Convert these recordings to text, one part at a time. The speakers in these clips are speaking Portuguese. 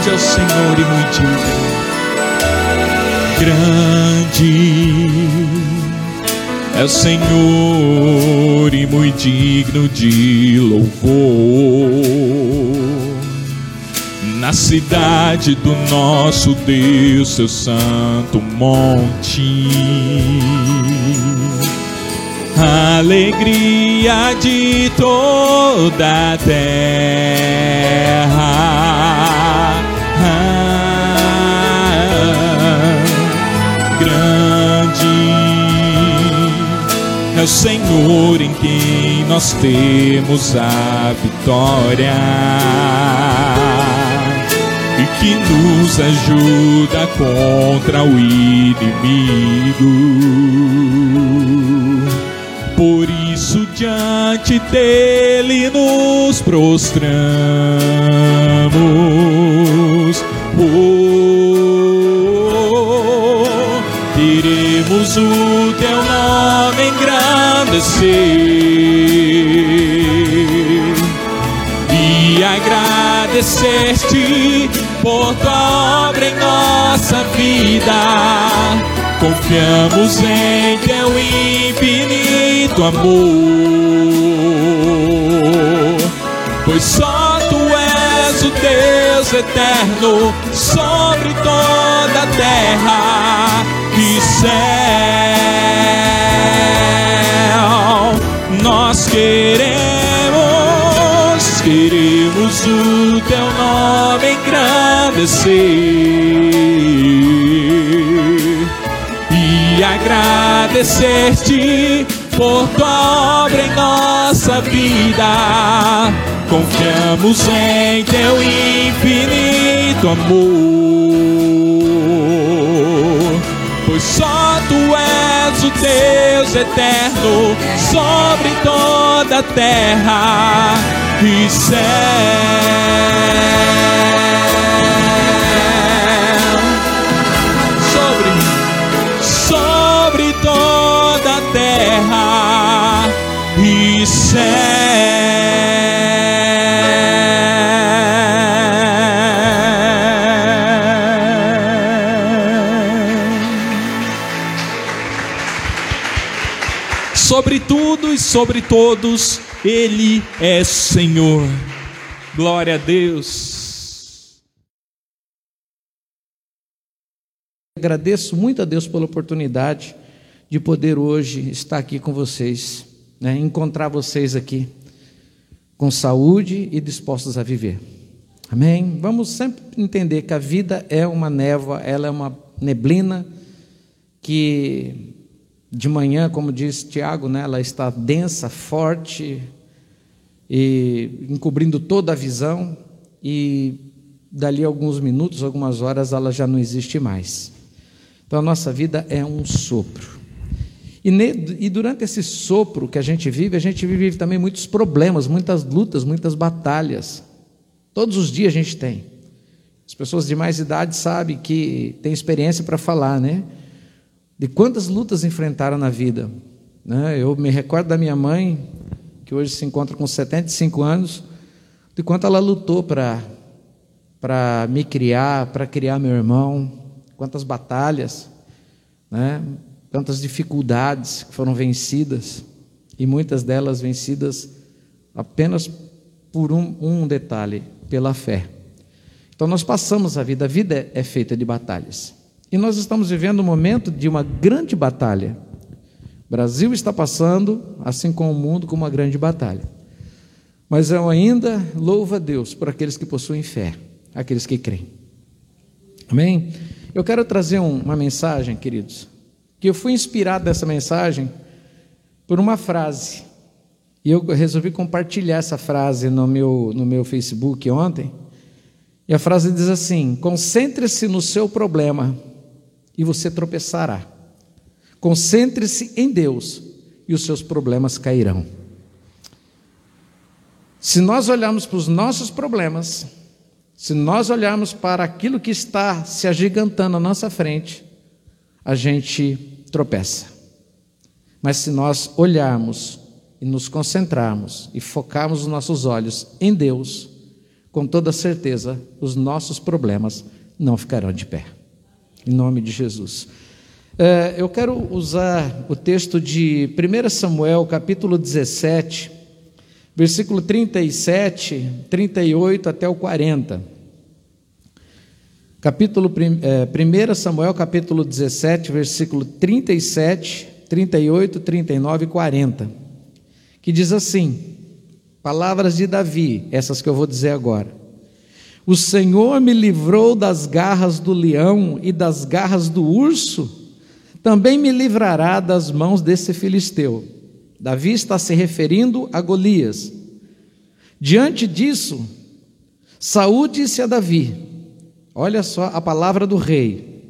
Grande é o Senhor e muito. Grande é o Senhor e muito digno de louvor na cidade do nosso Deus, seu santo monte. Alegria de toda a terra. É o Senhor em quem nós temos a vitória que nos ajuda contra o inimigo. Por isso, diante dele nos prostramos. Oh, queremos o teu nome engrandecer. E agradecer-te por tua obra em nossa vida. Confiamos em teu infinito amor, pois só tu és o Deus eterno sobre toda a terra céu. Nós queremos, queremos o teu nome engrandecer e agradecer-te por tua obra em nossa vida. Confiamos em teu infinito amor, pois só tu és o Deus eterno sobre toda a terra e céu. terra e céu. Sobre todos, Ele é Senhor. Glória a Deus. Agradeço muito a Deus pela oportunidade de poder hoje estar aqui com vocês, né? encontrar vocês aqui com saúde e dispostos a viver. Amém? Vamos sempre entender que a vida é uma névoa, ela é uma neblina que de manhã, como diz Tiago, né, ela está densa, forte e encobrindo toda a visão e dali alguns minutos, algumas horas, ela já não existe mais. Então a nossa vida é um sopro. E, ne, e, durante esse sopro que a gente vive, a gente vive também muitos problemas, muitas lutas, muitas batalhas. Todos os dias a gente tem. As pessoas de mais idade sabem que tem experiência para falar, né? De quantas lutas enfrentaram na vida. Né? Eu me recordo da minha mãe, que hoje se encontra com 75 anos, de quanto ela lutou para me criar, para criar meu irmão, quantas batalhas, né? tantas dificuldades que foram vencidas, e muitas delas vencidas apenas por um, um detalhe, pela fé. Então nós passamos a vida, a vida é feita de batalhas. E nós estamos vivendo um momento de uma grande batalha. O Brasil está passando, assim como o mundo, com uma grande batalha. Mas eu ainda louvo a Deus por aqueles que possuem fé, aqueles que creem. Amém? Eu quero trazer uma mensagem, queridos, que eu fui inspirado nessa mensagem por uma frase. E eu resolvi compartilhar essa frase no meu, no meu Facebook ontem. E a frase diz assim: concentre-se no seu problema e você tropeçará. Concentre-se em Deus e os seus problemas cairão. Se nós olharmos para os nossos problemas, se nós olharmos para aquilo que está se agigantando à nossa frente, a gente tropeça. Mas se nós olharmos e nos concentrarmos e focarmos os nossos olhos em Deus, com toda certeza os nossos problemas não ficarão de pé. Em nome de Jesus. É, eu quero usar o texto de 1 Samuel, capítulo 17, versículo 37, 38 até o 40. Capítulo, é, 1 Samuel, capítulo 17, versículo 37, 38, 39 e 40, que diz assim: Palavras de Davi, essas que eu vou dizer agora. O Senhor me livrou das garras do leão e das garras do urso, também me livrará das mãos desse filisteu. Davi está se referindo a Golias. Diante disso, Saúl disse a Davi: Olha só a palavra do rei.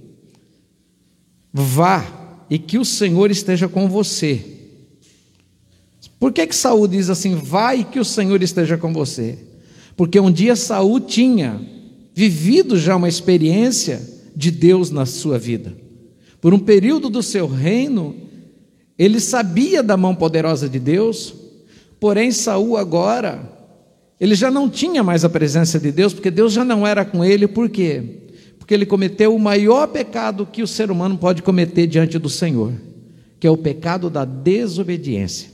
Vá e que o Senhor esteja com você. Por que que Saul diz assim: "Vai que o Senhor esteja com você"? Porque um dia Saul tinha vivido já uma experiência de Deus na sua vida. Por um período do seu reino, ele sabia da mão poderosa de Deus, porém Saul agora ele já não tinha mais a presença de Deus, porque Deus já não era com ele, por quê? Porque ele cometeu o maior pecado que o ser humano pode cometer diante do Senhor, que é o pecado da desobediência.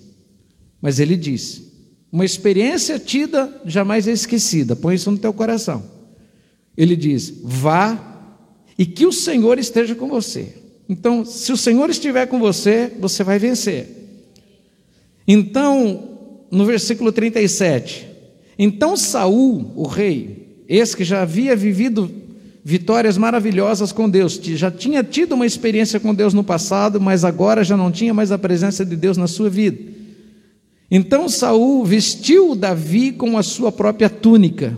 Mas ele diz: uma experiência tida jamais é esquecida, põe isso no teu coração. Ele diz: vá e que o Senhor esteja com você. Então, se o Senhor estiver com você, você vai vencer. Então, no versículo 37, então Saul, o rei, esse que já havia vivido vitórias maravilhosas com Deus, já tinha tido uma experiência com Deus no passado, mas agora já não tinha mais a presença de Deus na sua vida. Então Saul vestiu Davi com a sua própria túnica,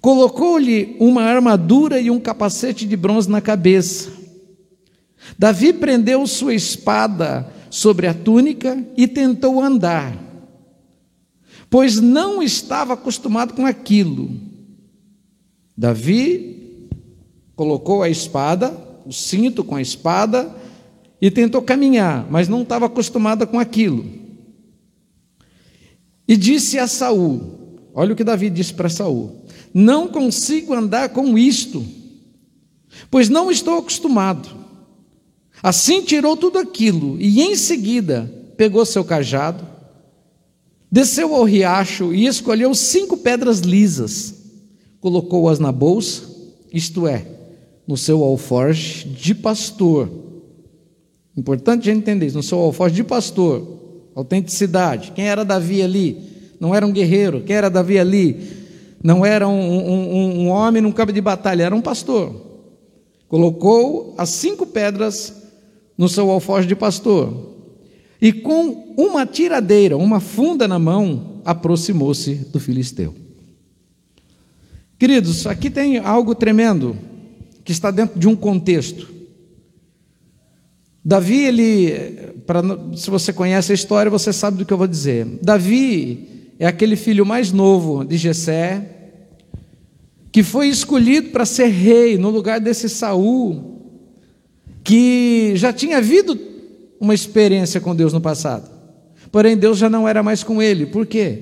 colocou-lhe uma armadura e um capacete de bronze na cabeça. Davi prendeu sua espada sobre a túnica e tentou andar, pois não estava acostumado com aquilo. Davi colocou a espada, o cinto com a espada, e tentou caminhar, mas não estava acostumado com aquilo. E disse a Saul: Olha o que Davi disse para Saul: Não consigo andar com isto, pois não estou acostumado. Assim tirou tudo aquilo e em seguida pegou seu cajado, desceu ao riacho e escolheu cinco pedras lisas, colocou-as na bolsa, isto é, no seu alforje de pastor. Importante a gente entender isso, no seu alforje de pastor autenticidade. Quem era Davi ali? Não era um guerreiro. Quem era Davi ali? Não era um, um, um homem num campo de batalha, era um pastor. Colocou as cinco pedras no seu alforje de pastor. E com uma tiradeira, uma funda na mão, aproximou-se do filisteu. Queridos, aqui tem algo tremendo que está dentro de um contexto. Davi, ele, pra, se você conhece a história, você sabe do que eu vou dizer. Davi é aquele filho mais novo de Jessé, que foi escolhido para ser rei no lugar desse Saul, que já tinha havido uma experiência com Deus no passado. Porém, Deus já não era mais com ele. Por quê?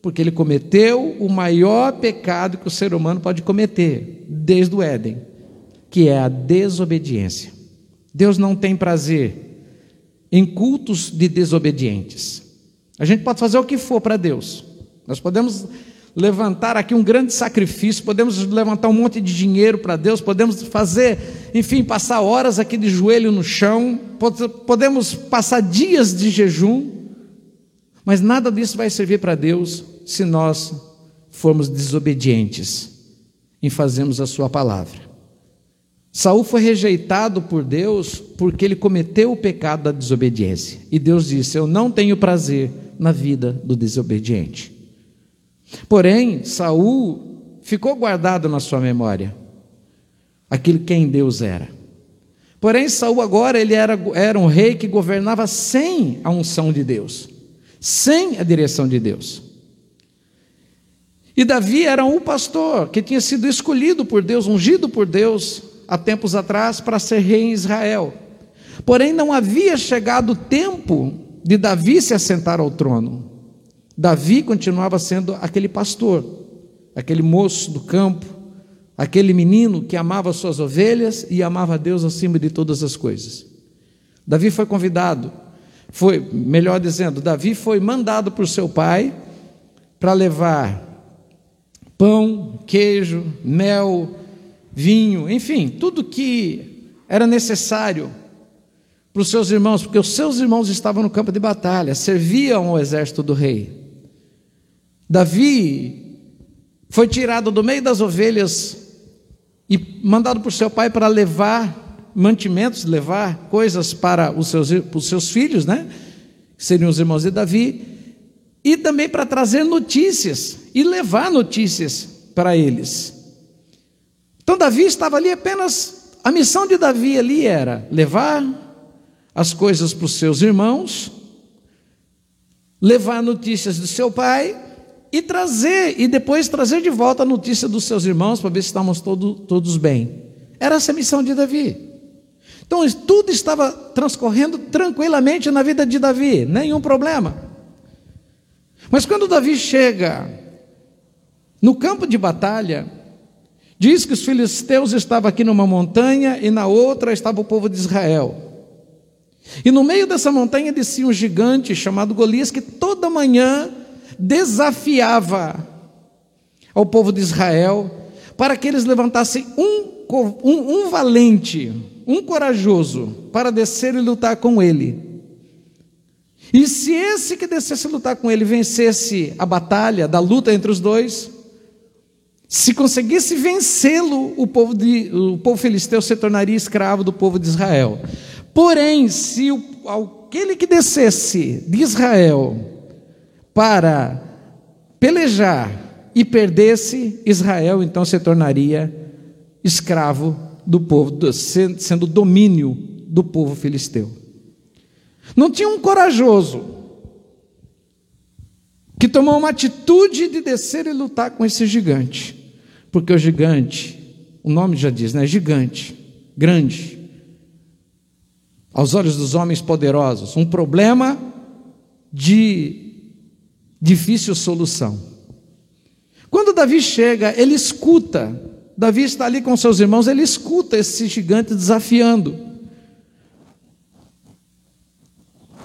Porque ele cometeu o maior pecado que o ser humano pode cometer, desde o Éden, que é a desobediência. Deus não tem prazer em cultos de desobedientes. A gente pode fazer o que for para Deus. Nós podemos levantar aqui um grande sacrifício, podemos levantar um monte de dinheiro para Deus, podemos fazer, enfim, passar horas aqui de joelho no chão, podemos passar dias de jejum, mas nada disso vai servir para Deus se nós formos desobedientes em fazermos a Sua palavra. Saul foi rejeitado por Deus porque ele cometeu o pecado da desobediência. E Deus disse: Eu não tenho prazer na vida do desobediente. Porém, Saul ficou guardado na sua memória aquilo quem Deus era. Porém, Saul agora ele era, era um rei que governava sem a unção de Deus, sem a direção de Deus. E Davi era um pastor que tinha sido escolhido por Deus, ungido por Deus, há tempos atrás para ser rei em Israel. Porém, não havia chegado o tempo de Davi se assentar ao trono. Davi continuava sendo aquele pastor. aquele moço do campo, aquele menino que amava suas ovelhas e amava Deus acima de todas as coisas. Davi foi convidado, foi, melhor dizendo, Davi foi mandado por seu pai para levar pão, queijo, mel, vinho, enfim, tudo que era necessário para os seus irmãos, porque os seus irmãos estavam no campo de batalha, serviam ao exército do rei. Davi foi tirado do meio das ovelhas e mandado por seu pai para levar mantimentos, levar coisas para os seus, para os seus filhos, né? Que seriam os irmãos de Davi, e também para trazer notícias e levar notícias para eles. Então Davi estava ali apenas, a missão de Davi ali era levar as coisas para os seus irmãos, levar notícias do seu pai e trazer, e depois trazer de volta a notícia dos seus irmãos para ver se estamos todo, todos bem. Era essa a missão de Davi. Então tudo estava transcorrendo tranquilamente na vida de Davi, nenhum problema. Mas quando Davi chega no campo de batalha, diz que os filisteus estavam aqui numa montanha e na outra estava o povo de Israel. E no meio dessa montanha descia um gigante chamado Golias que toda manhã desafiava ao povo de Israel para que eles levantassem um, um, um valente, um corajoso, para descer e lutar com ele. E se esse que descesse lutar com ele vencesse a batalha da luta entre os dois, se conseguisse vencê-lo, o povo, de, o povo filisteu se tornaria escravo do povo de Israel. Porém, se o, aquele que descesse de Israel para pelejar e perdesse, Israel então se tornaria escravo do povo, sendo domínio do povo filisteu. Não tinha um corajoso que tomou uma atitude de descer e lutar com esse gigante, porque o gigante, o nome já diz, né? Gigante, grande, aos olhos dos homens poderosos, um problema de difícil solução. Quando Davi chega, ele escuta, Davi está ali com seus irmãos, ele escuta esse gigante desafiando.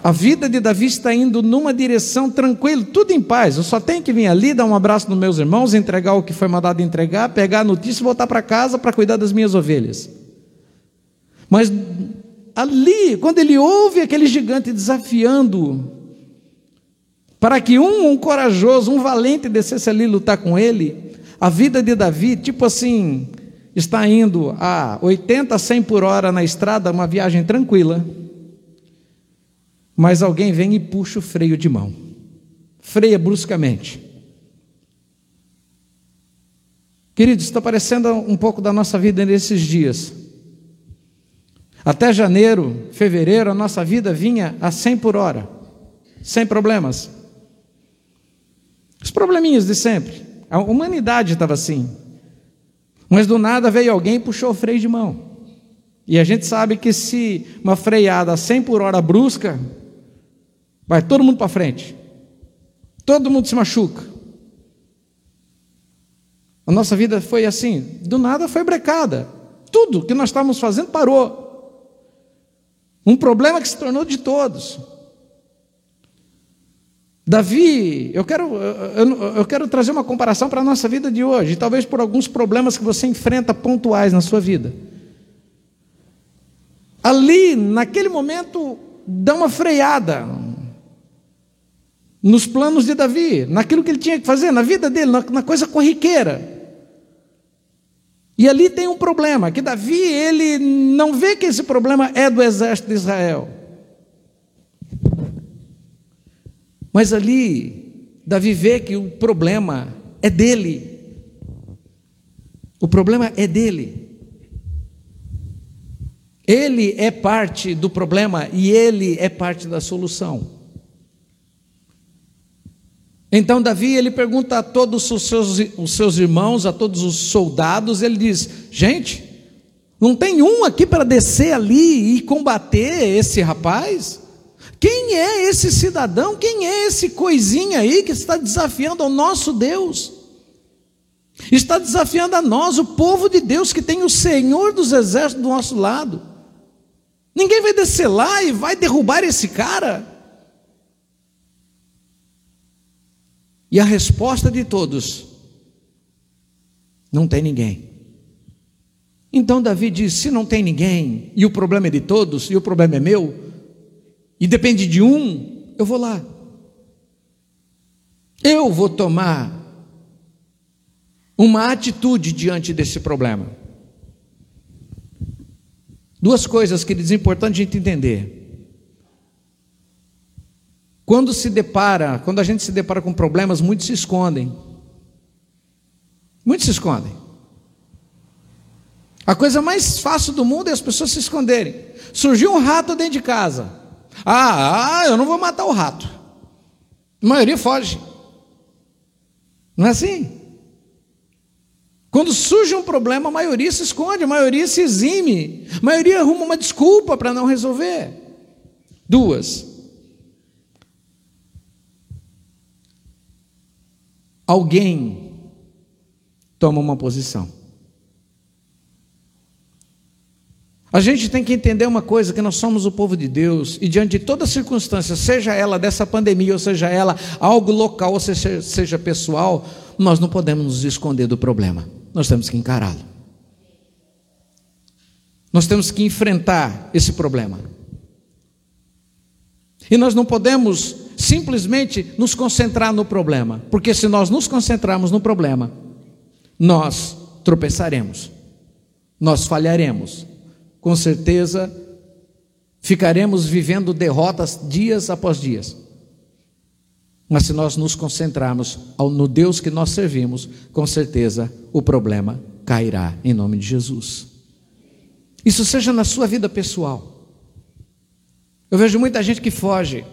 A vida de Davi está indo numa direção tranquila, tudo em paz. Eu só tenho que vir ali, dar um abraço nos meus irmãos, entregar o que foi mandado entregar, pegar a notícia e voltar para casa para cuidar das minhas ovelhas. Mas ali, quando ele ouve aquele gigante desafiando para que um, um corajoso, um valente descesse ali lutar com ele, a vida de Davi, tipo assim, está indo a 80, 100 por hora na estrada, uma viagem tranquila, mas alguém vem e puxa o freio de mão, freia bruscamente. Queridos, está parecendo um pouco da nossa vida nesses dias. Até janeiro, fevereiro, a nossa vida vinha a 100 por hora, sem problemas. Os probleminhas de sempre. A humanidade estava assim. Mas do nada veio alguém e puxou o freio de mão. E a gente sabe que se uma freada a 100 por hora brusca, vai todo mundo para frente. Todo mundo se machuca. A nossa vida foi assim, do nada foi brecada. Tudo que nós estávamos fazendo parou. Um problema que se tornou de todos. Davi, eu quero, eu, eu quero trazer uma comparação para a nossa vida de hoje, talvez por alguns problemas que você enfrenta pontuais na sua vida. Ali, naquele momento, dá uma freada nos planos de Davi, naquilo que ele tinha que fazer, na vida dele, na, na coisa corriqueira. E ali tem um problema, que Davi, ele não vê que esse problema é do exército de Israel. Mas ali, Davi vê que o problema é dele. O problema é dele. Ele é parte do problema e ele é parte da solução. Então Davi ele pergunta a todos os seus, os seus irmãos, a todos os soldados, ele diz: gente, não tem um aqui para descer ali e combater esse rapaz? Quem é esse cidadão? Quem é esse coisinha aí que está desafiando ao nosso Deus? Está desafiando a nós, o povo de Deus, que tem o Senhor dos exércitos do nosso lado. Ninguém vai descer lá e vai derrubar esse cara. E a resposta de todos: não tem ninguém. Então Davi diz: se não tem ninguém, e o problema é de todos, e o problema é meu, e depende de um, eu vou lá. Eu vou tomar uma atitude diante desse problema. Duas coisas, que é importante a gente entender. Quando se depara, quando a gente se depara com problemas, muitos se escondem. Muitos se escondem. A coisa mais fácil do mundo é as pessoas se esconderem. Surgiu um rato dentro de casa. Ah, ah, eu não vou matar o rato. A maioria foge. Não é assim? Quando surge um problema, a maioria se esconde, a maioria se exime, a maioria arruma uma desculpa para não resolver. Duas. Alguém toma uma posição. A gente tem que entender uma coisa: que nós somos o povo de Deus, e diante de toda circunstância, seja ela dessa pandemia, ou seja ela algo local, ou seja, seja pessoal, nós não podemos nos esconder do problema, nós temos que encará-lo. Nós temos que enfrentar esse problema. E nós não podemos simplesmente nos concentrar no problema, porque se nós nos concentrarmos no problema, nós tropeçaremos, nós falharemos, com certeza ficaremos vivendo derrotas dias após dias. Mas se nós nos concentrarmos no Deus que nós servimos, com certeza o problema cairá em nome de Jesus. Isso seja na sua vida pessoal. Eu vejo muita gente que foge,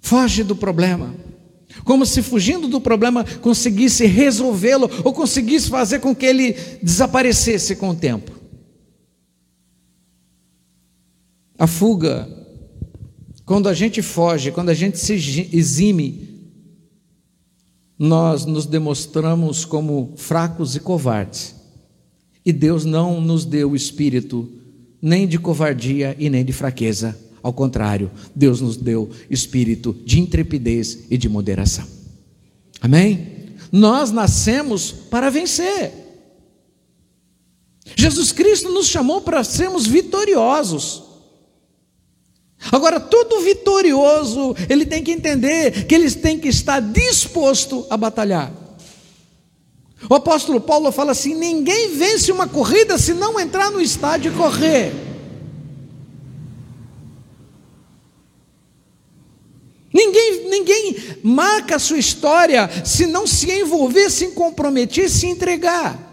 foge do problema, como se fugindo do problema conseguisse resolvê-lo ou conseguisse fazer com que ele desaparecesse com o tempo. A fuga, quando a gente foge, quando a gente se exime, nós nos demonstramos como fracos e covardes. E Deus não nos deu o espírito nem de covardia e nem de fraqueza. Ao contrário, Deus nos deu espírito de intrepidez e de moderação. Amém? Nós nascemos para vencer. Jesus Cristo nos chamou para sermos vitoriosos. Agora, todo vitorioso, ele tem que entender que eles têm que estar disposto a batalhar. O apóstolo Paulo fala assim: ninguém vence uma corrida se não entrar no estádio e correr. Ninguém, ninguém marca a sua história se não se envolver, se comprometer, se entregar.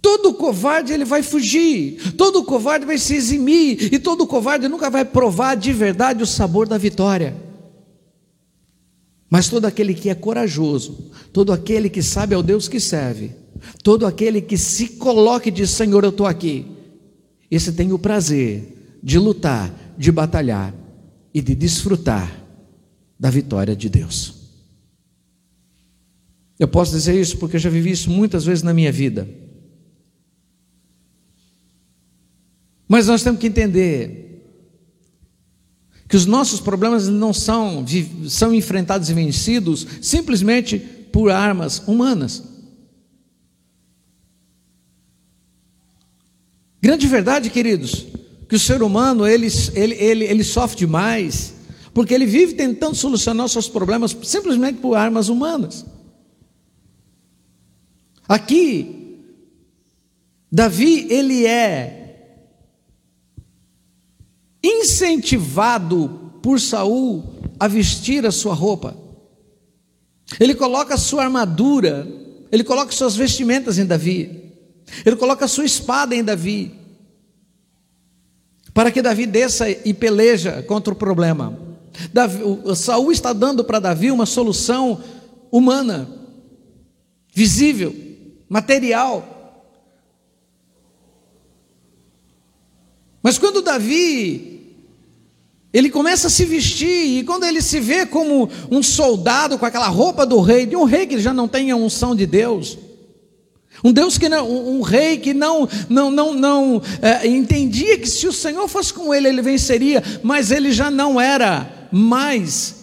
Todo covarde ele vai fugir, todo covarde vai se eximir, e todo covarde nunca vai provar de verdade o sabor da vitória. Mas todo aquele que é corajoso, todo aquele que sabe ao Deus que serve, todo aquele que se coloca e diz: Senhor, eu estou aqui, esse tem o prazer de lutar, de batalhar e de desfrutar da vitória de Deus. Eu posso dizer isso porque eu já vivi isso muitas vezes na minha vida. Mas nós temos que entender que os nossos problemas não são, são enfrentados e vencidos simplesmente por armas humanas. Grande verdade, queridos, que o ser humano ele, ele, ele, ele sofre demais, porque ele vive tentando solucionar os seus problemas simplesmente por armas humanas. Aqui, Davi, ele é incentivado por Saul a vestir a sua roupa. Ele coloca a sua armadura, ele coloca suas vestimentas em Davi. Ele coloca a sua espada em Davi. Para que Davi desça e peleja contra o problema. Davi, o, Saul está dando para Davi uma solução humana, visível, material. Mas quando Davi Ele começa a se vestir, e quando ele se vê como um soldado com aquela roupa do rei, de um rei que já não tem a unção de Deus, um Deus que não, um, rei que não, não, não, não é, entendia que se o Senhor fosse com ele, ele venceria, mas ele já não era mais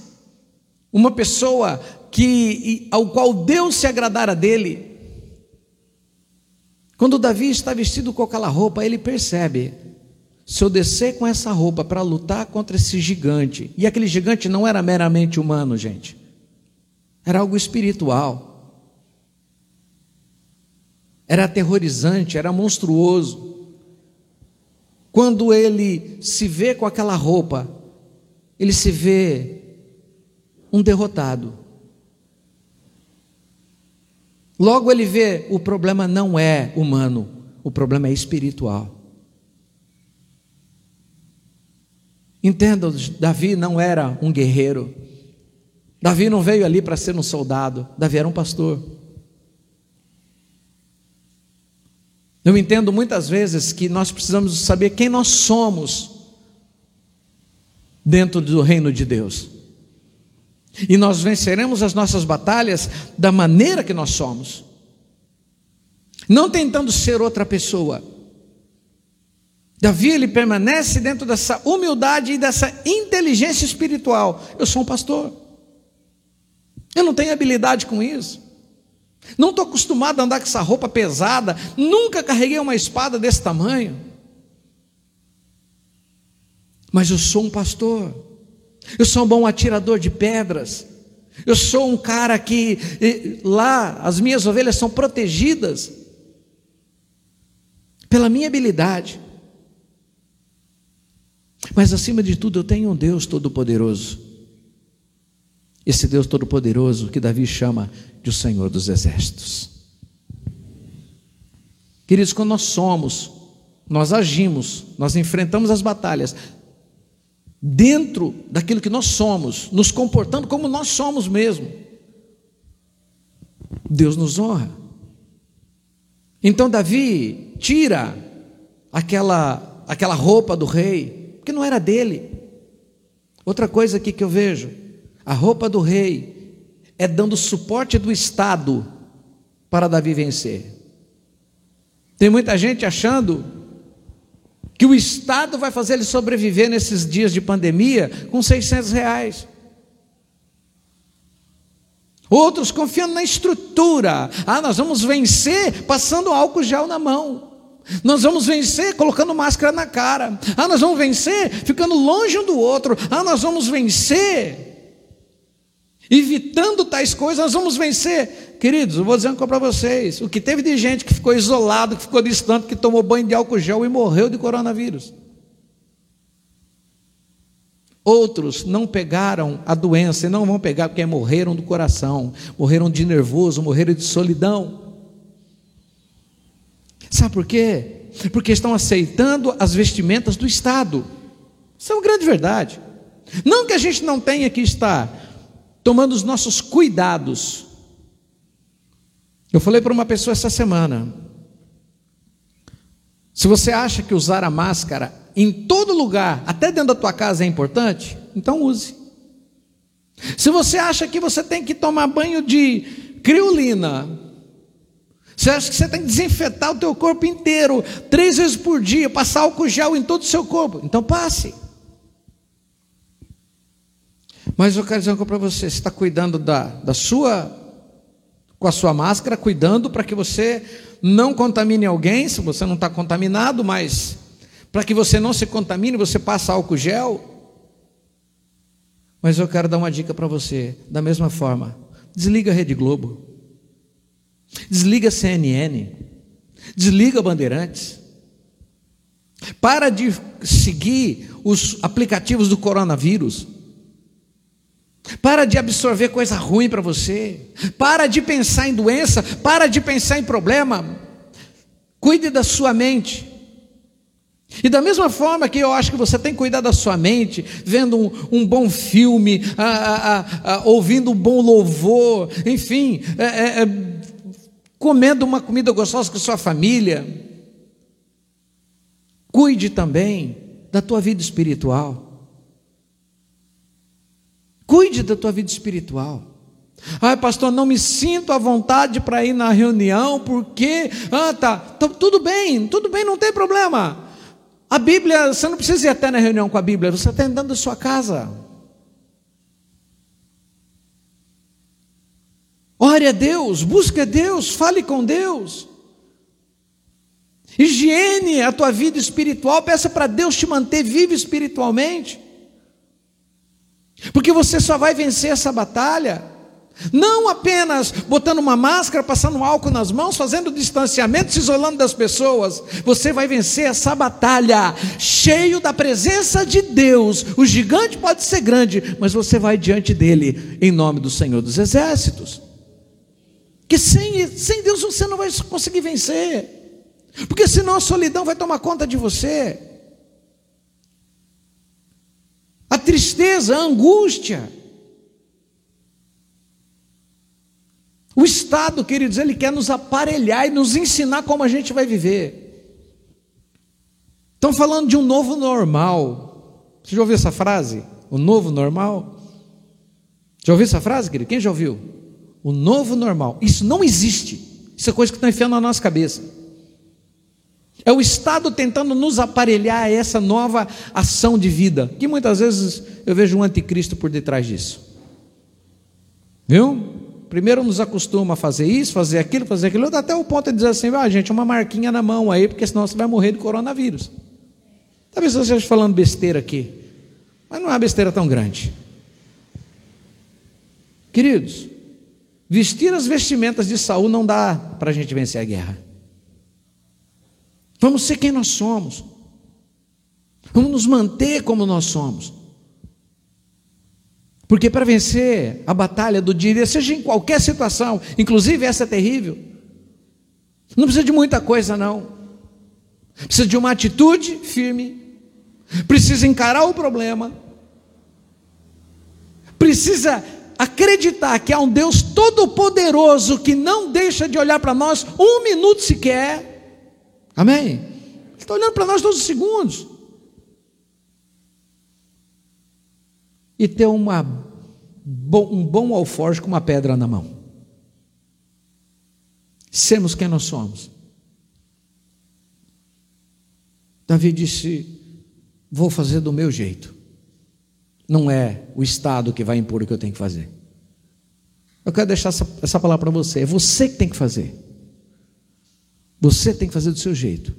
uma pessoa que ao qual Deus se agradara dele. Quando Davi está vestido com aquela roupa, ele percebe: se eu descer com essa roupa para lutar contra esse gigante, e aquele gigante não era meramente humano, gente, era algo espiritual era aterrorizante, era monstruoso. Quando ele se vê com aquela roupa, ele se vê um derrotado. Logo ele vê o problema não é humano, o problema é espiritual. Entenda, Davi não era um guerreiro. Davi não veio ali para ser um soldado, Davi era um pastor. Eu entendo muitas vezes que nós precisamos saber quem nós somos dentro do reino de Deus. E nós venceremos as nossas batalhas da maneira que nós somos, não tentando ser outra pessoa. Davi ele permanece dentro dessa humildade e dessa inteligência espiritual. Eu sou um pastor. Eu não tenho habilidade com isso. Não estou acostumado a andar com essa roupa pesada, nunca carreguei uma espada desse tamanho. Mas eu sou um pastor, eu sou um bom atirador de pedras, eu sou um cara que lá as minhas ovelhas são protegidas pela minha habilidade. Mas acima de tudo, eu tenho um Deus Todo-Poderoso. Esse Deus Todo-Poderoso que Davi chama de o Senhor dos Exércitos. Queridos, quando nós somos, nós agimos, nós enfrentamos as batalhas dentro daquilo que nós somos, nos comportando como nós somos mesmo. Deus nos honra. Então Davi tira aquela aquela roupa do rei, que não era dele. Outra coisa aqui que eu vejo, a roupa do rei é dando suporte do Estado para Davi vencer. Tem muita gente achando que o Estado vai fazer ele sobreviver nesses dias de pandemia com 600 reais. Outros confiando na estrutura. Ah, nós vamos vencer passando álcool gel na mão. Nós vamos vencer colocando máscara na cara. Ah, nós vamos vencer ficando longe um do outro. Ah, nós vamos vencer evitando tais coisas, nós vamos vencer. Queridos, eu vou dizer uma coisa para vocês: o que teve de gente que ficou isolado, que ficou distante, que tomou banho de álcool gel e morreu de coronavírus. Outros não pegaram a doença e não vão pegar porque morreram do coração, morreram de nervoso, morreram de solidão. Sabe por quê? Porque estão aceitando as vestimentas do Estado. Isso é uma grande verdade. Não que a gente não tenha que estar tomando os nossos cuidados. Eu falei para uma pessoa essa semana: se você acha que usar a máscara em todo lugar, até dentro da tua casa, é importante, então use. Se você acha que você tem que tomar banho de criolina, você acha que você tem que desinfetar o teu corpo inteiro, três vezes por dia, passar álcool gel em todo o seu corpo, então passe. Mas eu quero dizer uma coisa para você: você está cuidando da, da sua, com a sua máscara, cuidando para que você não contamine alguém, se você não está contaminado, mas para que você não se contamine, você passa álcool gel. Mas eu quero dar uma dica para você, da mesma forma: desliga a Rede Globo, desliga a CNN, desliga Bandeirantes. Para de seguir os aplicativos do coronavírus. Para de absorver coisa ruim para você. Para de pensar em doença. Para de pensar em problema. Cuide da sua mente. E da mesma forma que eu acho que você tem que cuidar da sua mente, vendo um, um bom filme, a, a, a, ouvindo um bom louvor, enfim, é, é, é, comendo uma comida gostosa com sua família. Cuide também da tua vida espiritual. Cuide da tua vida espiritual. Ai, pastor, não me sinto à vontade para ir na reunião, porque. Ah, tá, tá, tudo bem, tudo bem, não tem problema. A Bíblia, você não precisa ir até na reunião com a Bíblia, você está andando da sua casa. Ore a Deus, busque a Deus, fale com Deus. Higiene a tua vida espiritual, peça para Deus te manter vivo espiritualmente. Porque você só vai vencer essa batalha não apenas botando uma máscara, passando álcool nas mãos, fazendo distanciamento, se isolando das pessoas. Você vai vencer essa batalha cheio da presença de Deus. O gigante pode ser grande, mas você vai diante dele em nome do Senhor dos Exércitos. Que sem, sem Deus você não vai conseguir vencer. Porque senão a solidão vai tomar conta de você. A tristeza, a angústia. O Estado, queridos, ele quer nos aparelhar e nos ensinar como a gente vai viver. Estão falando de um novo normal. Você já ouviu essa frase? O novo normal? Já ouviu essa frase, querido? Quem já ouviu? O novo normal. Isso não existe. Isso é coisa que está enfiando na nossa cabeça. É o Estado tentando nos aparelhar a essa nova ação de vida, que muitas vezes eu vejo um anticristo por detrás disso. Viu? Primeiro nos acostuma a fazer isso, fazer aquilo, fazer aquilo, até o ponto de dizer assim: ah, gente, uma marquinha na mão aí, porque senão você vai morrer de coronavírus. Talvez você esteja falando besteira aqui, mas não é uma besteira tão grande. Queridos, vestir as vestimentas de Saul não dá para a gente vencer a guerra. Vamos ser quem nós somos. Vamos nos manter como nós somos. Porque para vencer a batalha do dia, seja em qualquer situação, inclusive essa é terrível, não precisa de muita coisa, não. Precisa de uma atitude firme, precisa encarar o problema, precisa acreditar que há um Deus todo-poderoso que não deixa de olhar para nós um minuto sequer. Amém? Ele está olhando para nós todos os segundos. e ter uma, um bom alforje com uma pedra na mão. Sermos quem nós somos. Davi disse: Vou fazer do meu jeito. Não é o Estado que vai impor o que eu tenho que fazer. Eu quero deixar essa, essa palavra para você. É você que tem que fazer. Você tem que fazer do seu jeito.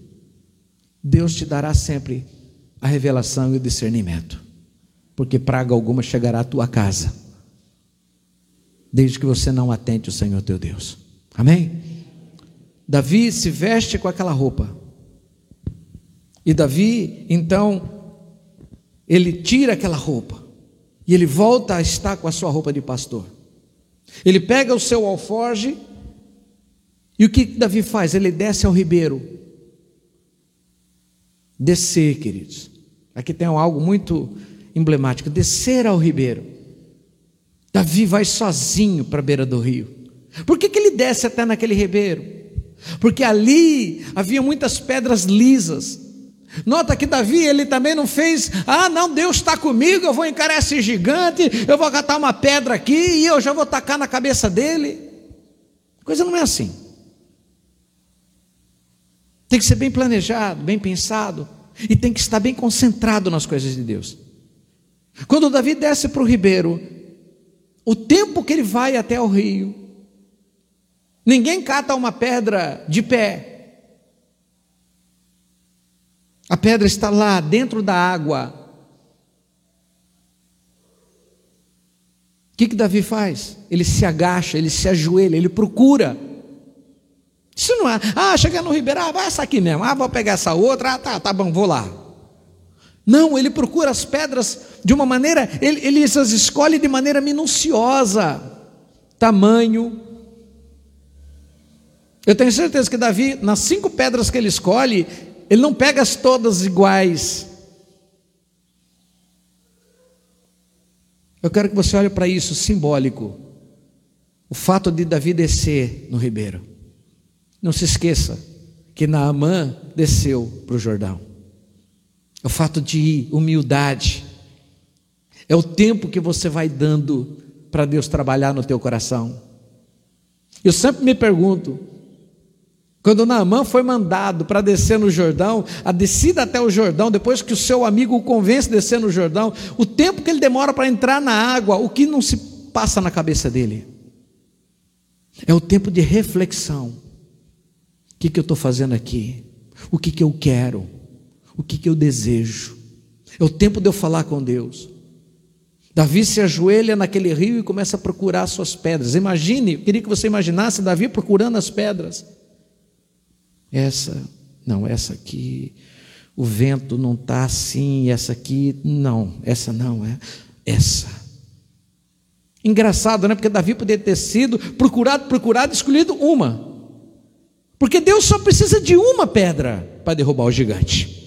Deus te dará sempre a revelação e o discernimento porque praga alguma chegará à tua casa, desde que você não atente o Senhor teu Deus. Amém? Davi se veste com aquela roupa. E Davi, então, ele tira aquela roupa e ele volta a estar com a sua roupa de pastor. Ele pega o seu alforge e o que Davi faz? Ele desce ao ribeiro. Descer, queridos. Aqui tem algo muito emblemática: descer ao ribeiro. Davi vai sozinho para a beira do rio. Por que, que ele desce até naquele ribeiro? Porque ali havia muitas pedras lisas. Nota que Davi, ele também não fez, ah, não, Deus está comigo, eu vou encarar esse gigante, eu vou catar uma pedra aqui e eu já vou tacar na cabeça dele. A coisa não é assim. Tem que ser bem planejado, bem pensado, e tem que estar bem concentrado nas coisas de Deus. Quando Davi desce para o ribeiro, o tempo que ele vai até o rio, ninguém cata uma pedra de pé. A pedra está lá dentro da água. O que, que Davi faz? Ele se agacha, ele se ajoelha, ele procura. Isso não é, ah, chega no ribeiro, ah, vai essa aqui mesmo, ah, vou pegar essa outra, ah, tá, tá bom, vou lá. Não, ele procura as pedras de uma maneira, ele, ele as escolhe de maneira minuciosa, tamanho. Eu tenho certeza que Davi, nas cinco pedras que ele escolhe, ele não pega as todas iguais. Eu quero que você olhe para isso simbólico. O fato de Davi descer no ribeiro. Não se esqueça que Naamã desceu para o Jordão. É o fato de humildade. É o tempo que você vai dando para Deus trabalhar no teu coração. Eu sempre me pergunto, quando Naamã foi mandado para descer no Jordão, a descida até o Jordão, depois que o seu amigo o convence a descer no Jordão, o tempo que ele demora para entrar na água, o que não se passa na cabeça dele? É o tempo de reflexão. O que, que eu estou fazendo aqui? O que, que eu quero? O que, que eu desejo? É o tempo de eu falar com Deus. Davi se ajoelha naquele rio e começa a procurar suas pedras. Imagine, eu queria que você imaginasse Davi procurando as pedras. Essa, não, essa aqui, o vento não está assim, essa aqui, não, essa não, é essa. Engraçado, né? Porque Davi poderia ter sido procurado, procurado, escolhido uma. Porque Deus só precisa de uma pedra para derrubar o gigante.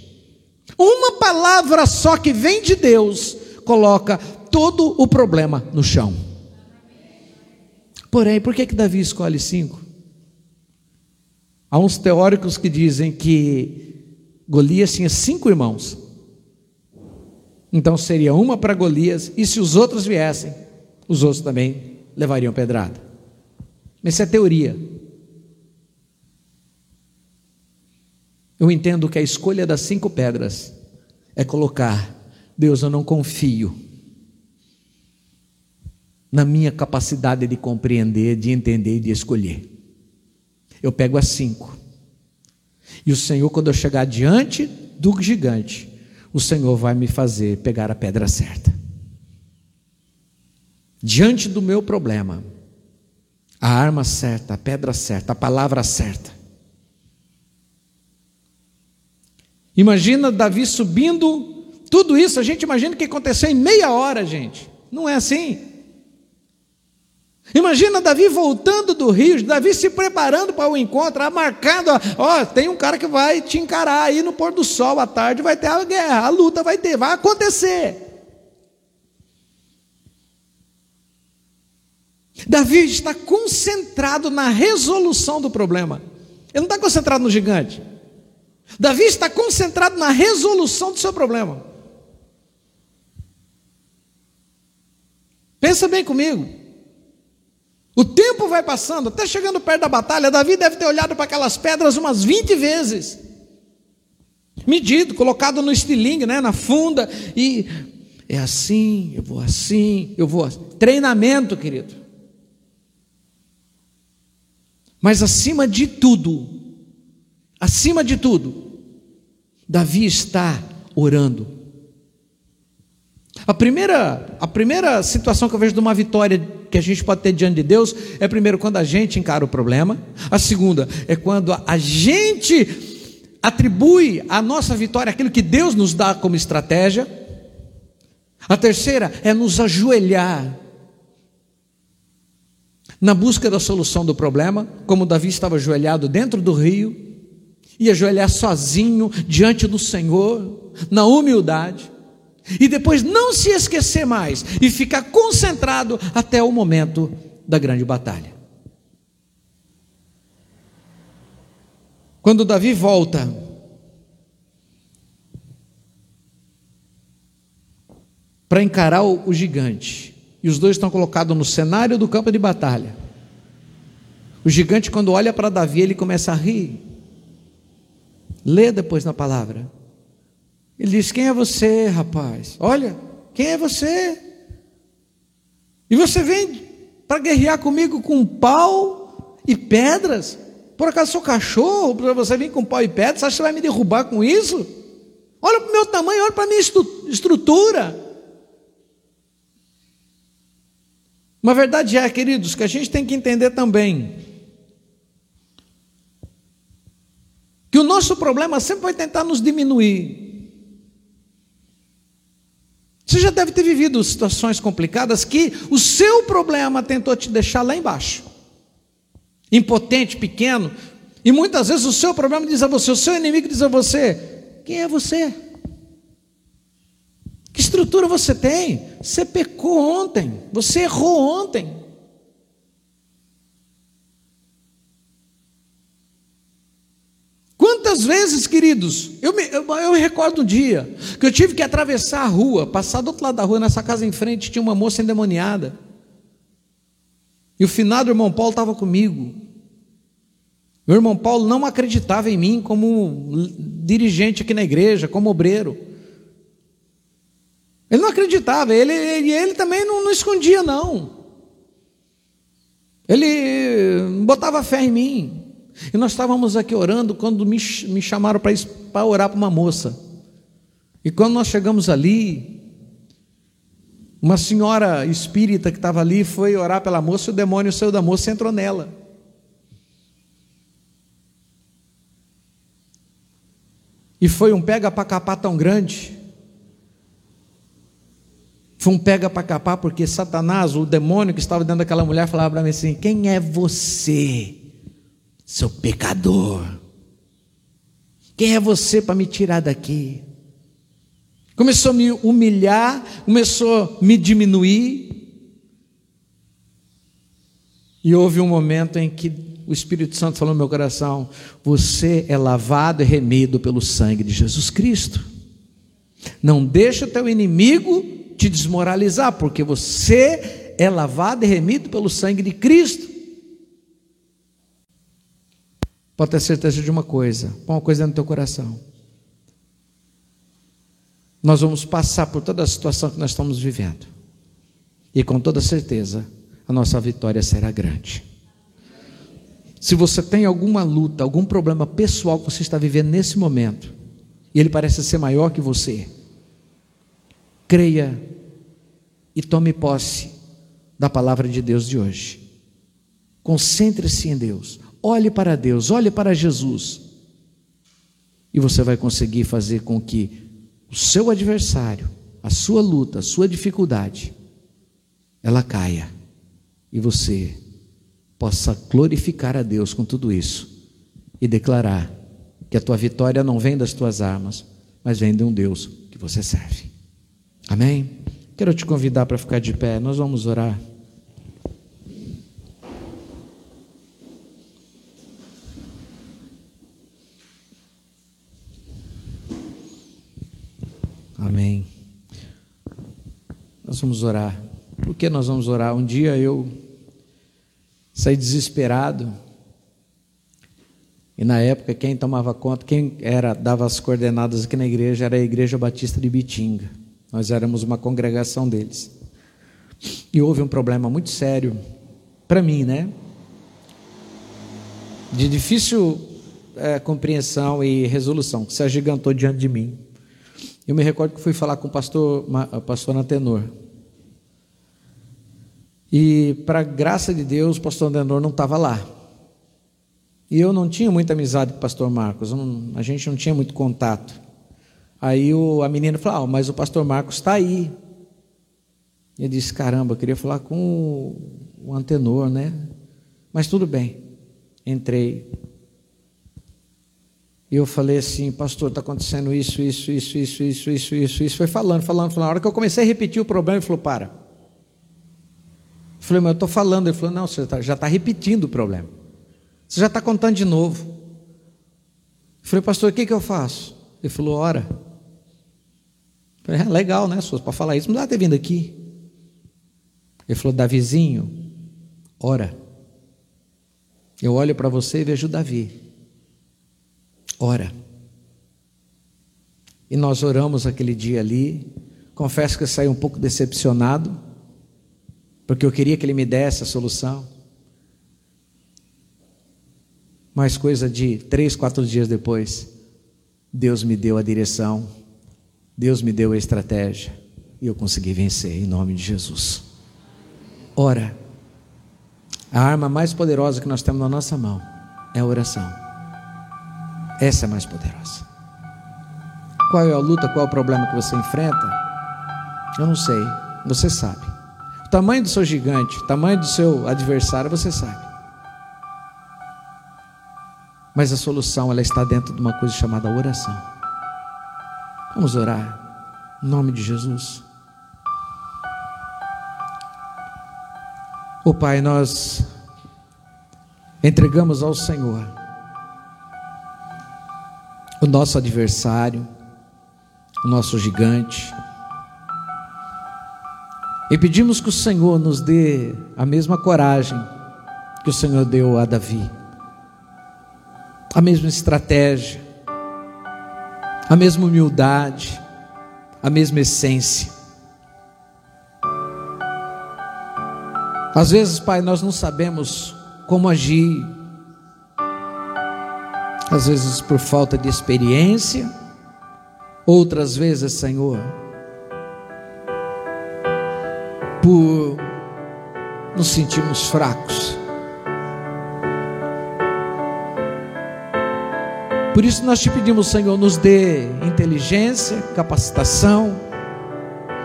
Uma palavra só que vem de Deus coloca todo o problema no chão. Porém, por que, que Davi escolhe cinco? Há uns teóricos que dizem que Golias tinha cinco irmãos. Então seria uma para Golias, e se os outros viessem, os outros também levariam pedrada. Mas isso é teoria. Eu entendo que a escolha das cinco pedras é colocar: Deus, eu não confio na minha capacidade de compreender, de entender e de escolher. Eu pego as cinco. E o Senhor, quando eu chegar diante do gigante, o Senhor vai me fazer pegar a pedra certa. Diante do meu problema, a arma certa, a pedra certa, a palavra certa. Imagina Davi subindo, tudo isso, a gente imagina que aconteceu em meia hora, gente. Não é assim. Imagina Davi voltando do rio, Davi se preparando para o encontro, marcando, ó, tem um cara que vai te encarar aí no pôr do sol à tarde, vai ter a guerra, a luta vai ter, vai acontecer. Davi está concentrado na resolução do problema. Ele não está concentrado no gigante. Davi está concentrado na resolução do seu problema. Pensa bem comigo. O tempo vai passando, até chegando perto da batalha, Davi deve ter olhado para aquelas pedras umas 20 vezes. Medido, colocado no estilingue, né, na funda, e é assim, eu vou assim, eu vou assim. Treinamento, querido. Mas acima de tudo, acima de tudo, Davi está orando. A primeira, a primeira situação que eu vejo de uma vitória que a gente pode ter diante de Deus é primeiro quando a gente encara o problema, a segunda é quando a gente atribui a nossa vitória aquilo que Deus nos dá como estratégia. A terceira é nos ajoelhar na busca da solução do problema, como Davi estava ajoelhado dentro do rio, e ajoelhar sozinho diante do Senhor, na humildade e depois não se esquecer mais e ficar concentrado até o momento da grande batalha. Quando Davi volta, para encarar o, gigante, e os dois estão colocados no cenário do campo de batalha. O gigante, quando olha para Davi, ele começa a rir. Lê depois na palavra. Ele diz: Quem é você, rapaz? Olha, quem é você? E você vem para guerrear comigo com pau e pedras? Por acaso sou cachorro para você vir com pau e pedras? Você acha que vai me derrubar com isso? Olha para o meu tamanho, olha para a minha estrutura. Uma verdade é, queridos, que a gente tem que entender também que o nosso problema sempre vai tentar nos diminuir. Você já deve ter vivido situações complicadas que o seu problema tentou te deixar lá embaixo, impotente, pequeno, e muitas vezes o seu problema diz a você, o seu inimigo diz a você: quem é você? Que estrutura você tem? Você pecou ontem, você errou ontem. Quantas vezes, queridos, eu me, eu, eu me recordo um dia que eu tive que atravessar a rua, passar do outro lado da rua, nessa casa em frente, tinha uma moça endemoniada. E o finado irmão Paulo estava comigo. Meu irmão Paulo não acreditava em mim como dirigente aqui na igreja, como obreiro. Ele não acreditava, ele, ele, ele também não, não escondia, não. Ele botava fé em mim. E nós estávamos aqui orando quando me, me chamaram para orar para uma moça. E quando nós chegamos ali, uma senhora espírita que estava ali foi orar pela moça, o demônio saiu da moça e entrou nela. E foi um pega para capar tão grande. Foi um pega para capar, porque Satanás, o demônio que estava dentro daquela mulher, falava para mim assim: Quem é você, seu pecador? Quem é você para me tirar daqui? Começou a me humilhar, começou a me diminuir. E houve um momento em que o Espírito Santo falou no meu coração: Você é lavado e remido pelo sangue de Jesus Cristo. Não deixa o teu inimigo te desmoralizar, porque você é lavado e remido pelo sangue de Cristo. Pode ter certeza de uma coisa, põe uma coisa no teu coração. Nós vamos passar por toda a situação que nós estamos vivendo. E com toda certeza, a nossa vitória será grande. Se você tem alguma luta, algum problema pessoal que você está vivendo nesse momento, e ele parece ser maior que você, creia e tome posse da palavra de Deus de hoje. Concentre-se em Deus, olhe para Deus, olhe para Jesus, e você vai conseguir fazer com que o seu adversário, a sua luta, a sua dificuldade, ela caia e você possa glorificar a Deus com tudo isso e declarar que a tua vitória não vem das tuas armas, mas vem de um Deus que você serve. Amém? Quero te convidar para ficar de pé, nós vamos orar. Amém. Nós vamos orar. Por que nós vamos orar? Um dia eu saí desesperado. E na época quem tomava conta, quem era dava as coordenadas aqui na igreja era a Igreja Batista de Bitinga. Nós éramos uma congregação deles. E houve um problema muito sério para mim, né? De difícil é, compreensão e resolução, que se agigantou diante de mim. Eu me recordo que fui falar com o pastor, pastor Antenor. E, para graça de Deus, o pastor Antenor não estava lá. E eu não tinha muita amizade com o pastor Marcos, não, a gente não tinha muito contato. Aí o, a menina falou: ah, Mas o pastor Marcos está aí. E eu disse: Caramba, eu queria falar com o, o antenor, né? Mas tudo bem. Entrei. E eu falei assim: Pastor, está acontecendo isso, isso, isso, isso, isso, isso, isso, isso. Foi falando, falando, falando. Na hora que eu comecei a repetir o problema, ele falou: Para. Eu falei: Mas eu estou falando. Ele falou: Não, você tá, já está repetindo o problema. Você já está contando de novo. Eu falei: Pastor, o que, que eu faço? Ele falou: Ora. Falei, é legal, né? Para falar isso, não dá ter vindo aqui. Ele falou, Davizinho, ora. Eu olho para você e vejo Davi. Ora. E nós oramos aquele dia ali. Confesso que eu saí um pouco decepcionado, porque eu queria que ele me desse a solução. Mas coisa de três, quatro dias depois, Deus me deu a direção Deus me deu a estratégia e eu consegui vencer em nome de Jesus. Ora, a arma mais poderosa que nós temos na nossa mão é a oração. Essa é mais poderosa. Qual é a luta, qual é o problema que você enfrenta? Eu não sei, você sabe. O tamanho do seu gigante, o tamanho do seu adversário, você sabe. Mas a solução ela está dentro de uma coisa chamada oração. Vamos orar. Em nome de Jesus. O oh, Pai, nós entregamos ao Senhor o nosso adversário, o nosso gigante. E pedimos que o Senhor nos dê a mesma coragem que o Senhor deu a Davi, a mesma estratégia, a mesma humildade, a mesma essência. Às vezes, Pai, nós não sabemos como agir, às vezes por falta de experiência, outras vezes, Senhor, por nos sentirmos fracos. Por isso nós te pedimos, Senhor, nos dê inteligência, capacitação,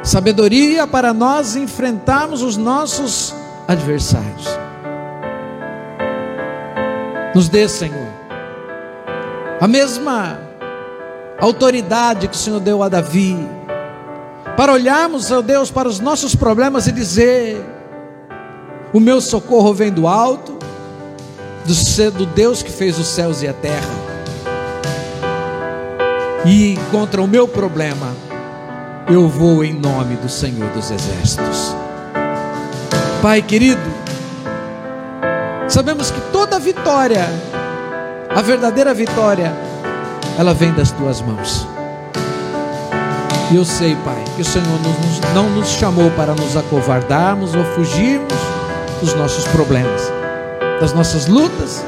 sabedoria para nós enfrentarmos os nossos adversários. Nos dê, Senhor, a mesma autoridade que o Senhor deu a Davi, para olharmos, ó Deus, para os nossos problemas e dizer: o meu socorro vem do alto, do, do Deus que fez os céus e a terra e contra o meu problema, eu vou em nome do Senhor dos Exércitos. Pai querido, sabemos que toda vitória, a verdadeira vitória, ela vem das tuas mãos. E eu sei, Pai, que o Senhor não nos chamou para nos acovardarmos ou fugirmos dos nossos problemas, das nossas lutas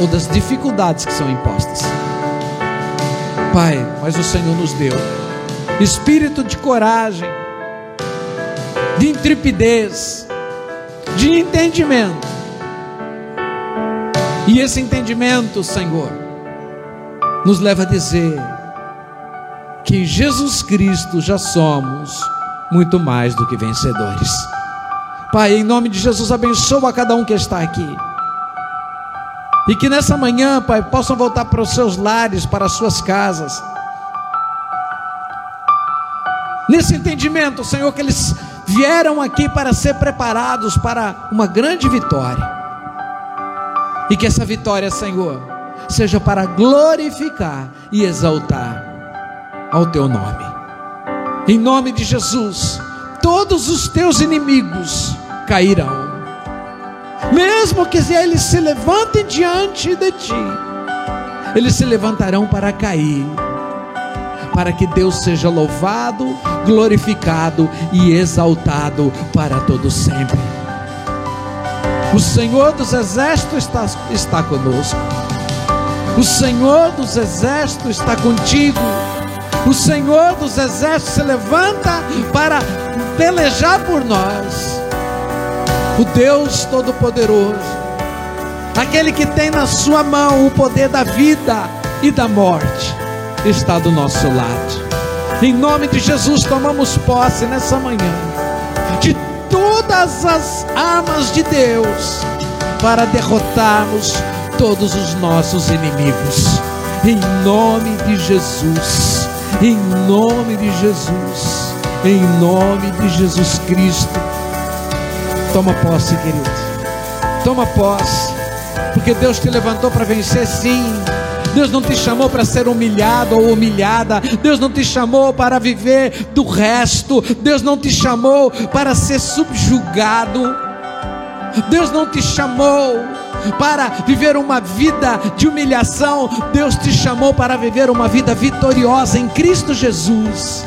ou das dificuldades que são impostas. Pai, mas o Senhor nos deu espírito de coragem, de intrepidez, de entendimento. E esse entendimento, Senhor, nos leva a dizer que em Jesus Cristo já somos muito mais do que vencedores. Pai, em nome de Jesus, abençoa cada um que está aqui. E que nessa manhã, Pai, possam voltar para os seus lares, para as suas casas. Nesse entendimento, Senhor, que eles vieram aqui para ser preparados para uma grande vitória. E que essa vitória, Senhor, seja para glorificar e exaltar ao teu nome. Em nome de Jesus, todos os teus inimigos cairão mesmo que eles se levantem diante de ti, eles se levantarão para cair, para que Deus seja louvado, glorificado e exaltado para todo sempre. O Senhor dos exércitos está, está conosco. O Senhor dos exércitos está contigo. O Senhor dos exércitos se levanta para pelejar por nós o Deus Todo-Poderoso, aquele que tem na sua mão o poder da vida e da morte, está do nosso lado. Em nome de Jesus, tomamos posse nessa manhã todas as armas de Deus para derrotarmos todos os nossos inimigos. Em nome de Jesus, em nome de Jesus, em nome de Jesus Cristo Toma posse, querido. Toma posse. Porque Deus te levantou para vencer, sim. Deus não te chamou para ser humilhado ou humilhada. Deus não te chamou para viver do resto. Deus não te chamou para ser subjugado. Deus não te chamou para viver uma vida de humilhação. Deus te chamou para viver uma vida vitoriosa em Cristo Jesus.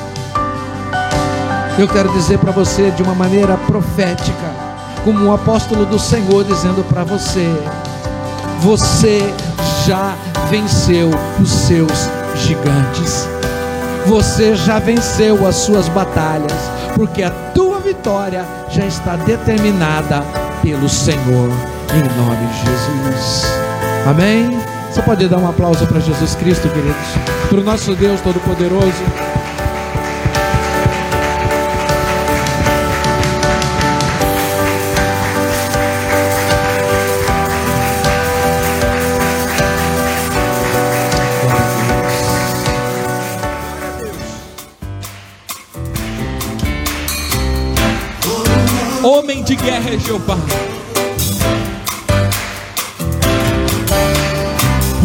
Eu quero dizer para você de uma maneira profética como um apóstolo do Senhor dizendo para você: você já venceu os seus gigantes. Você já venceu as suas batalhas, porque a tua vitória já está determinada pelo Senhor, em nome de Jesus. Amém? Você pode dar um aplauso para Jesus Cristo, queridos, para o nosso Deus Todo-Poderoso.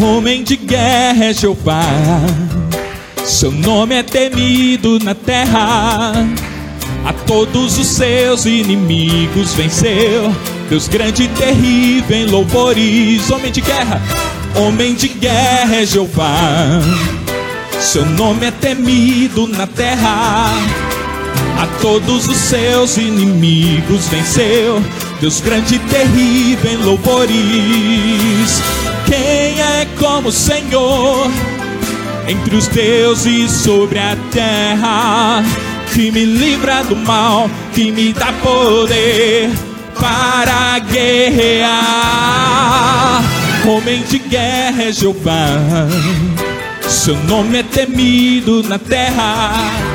Homem de guerra é Jeová, seu nome é temido na terra. A todos os seus inimigos venceu. Deus grande e terrível em louvores. Homem de guerra, homem de guerra é Jeová. Seu nome é temido na terra. A todos os seus inimigos venceu. Deus grande e terrível em louvores. Quem é como o Senhor entre os deuses sobre a terra? Que me livra do mal, que me dá poder para guerrear. Homem de guerra é Jeová, seu nome é temido na terra.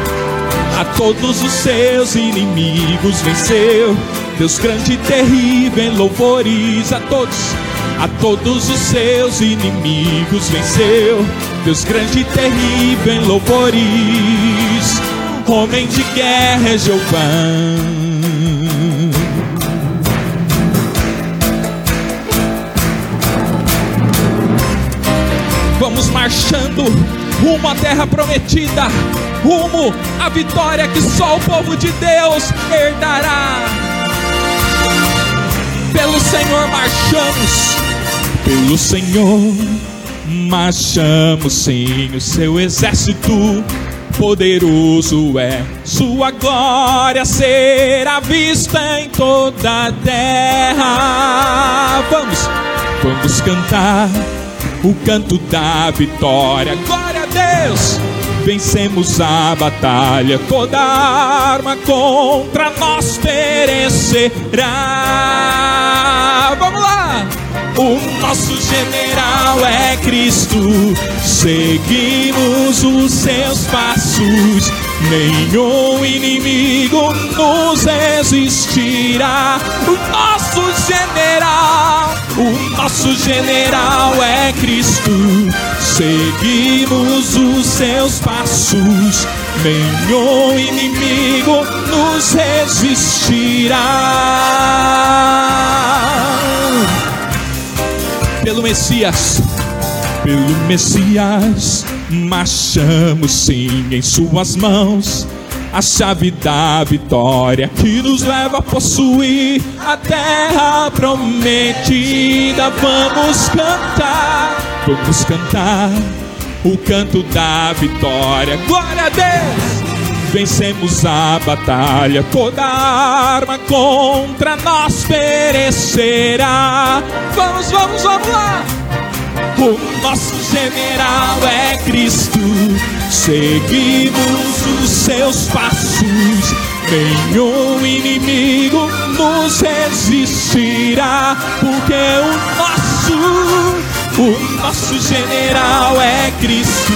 A todos os seus inimigos venceu. Deus grande e terrível em louvores a todos, a todos os seus inimigos venceu. Deus grande e terrível em louvores. Homem de guerra é Jeová. Vamos marchando rumo à terra prometida, rumo à vitória que só o povo de Deus herdará. Pelo Senhor marchamos, pelo Senhor marchamos, sim, o seu exército poderoso é, sua glória será vista em toda a terra. Vamos, vamos cantar o canto da vitória. Glória Deus! Vencemos a batalha, toda arma contra nós perecerá. Vamos lá! O nosso general é Cristo, seguimos os seus passos. Nenhum inimigo nos resistirá. O nosso general, o nosso general é Cristo. Seguimos os seus passos. Nenhum inimigo nos resistirá pelo Messias, pelo Messias, marchamos sim em Suas mãos. A chave da vitória que nos leva a possuir a terra prometida. Vamos cantar, vamos cantar o canto da vitória. Glória a Deus! vencemos a batalha, toda arma contra nós perecerá. Vamos, vamos, vamos lá! O nosso general é Cristo, seguimos os seus passos. Nenhum inimigo nos resistirá, porque o nosso, o nosso general é Cristo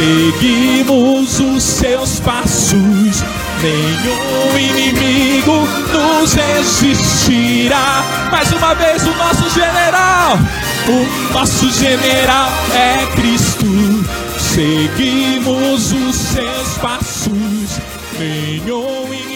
seguimos os seus passos. Nenhum inimigo nos resistirá. Mais uma vez, o nosso general, o nosso general é Cristo. Seguimos os seus passos. Nenhum inimigo.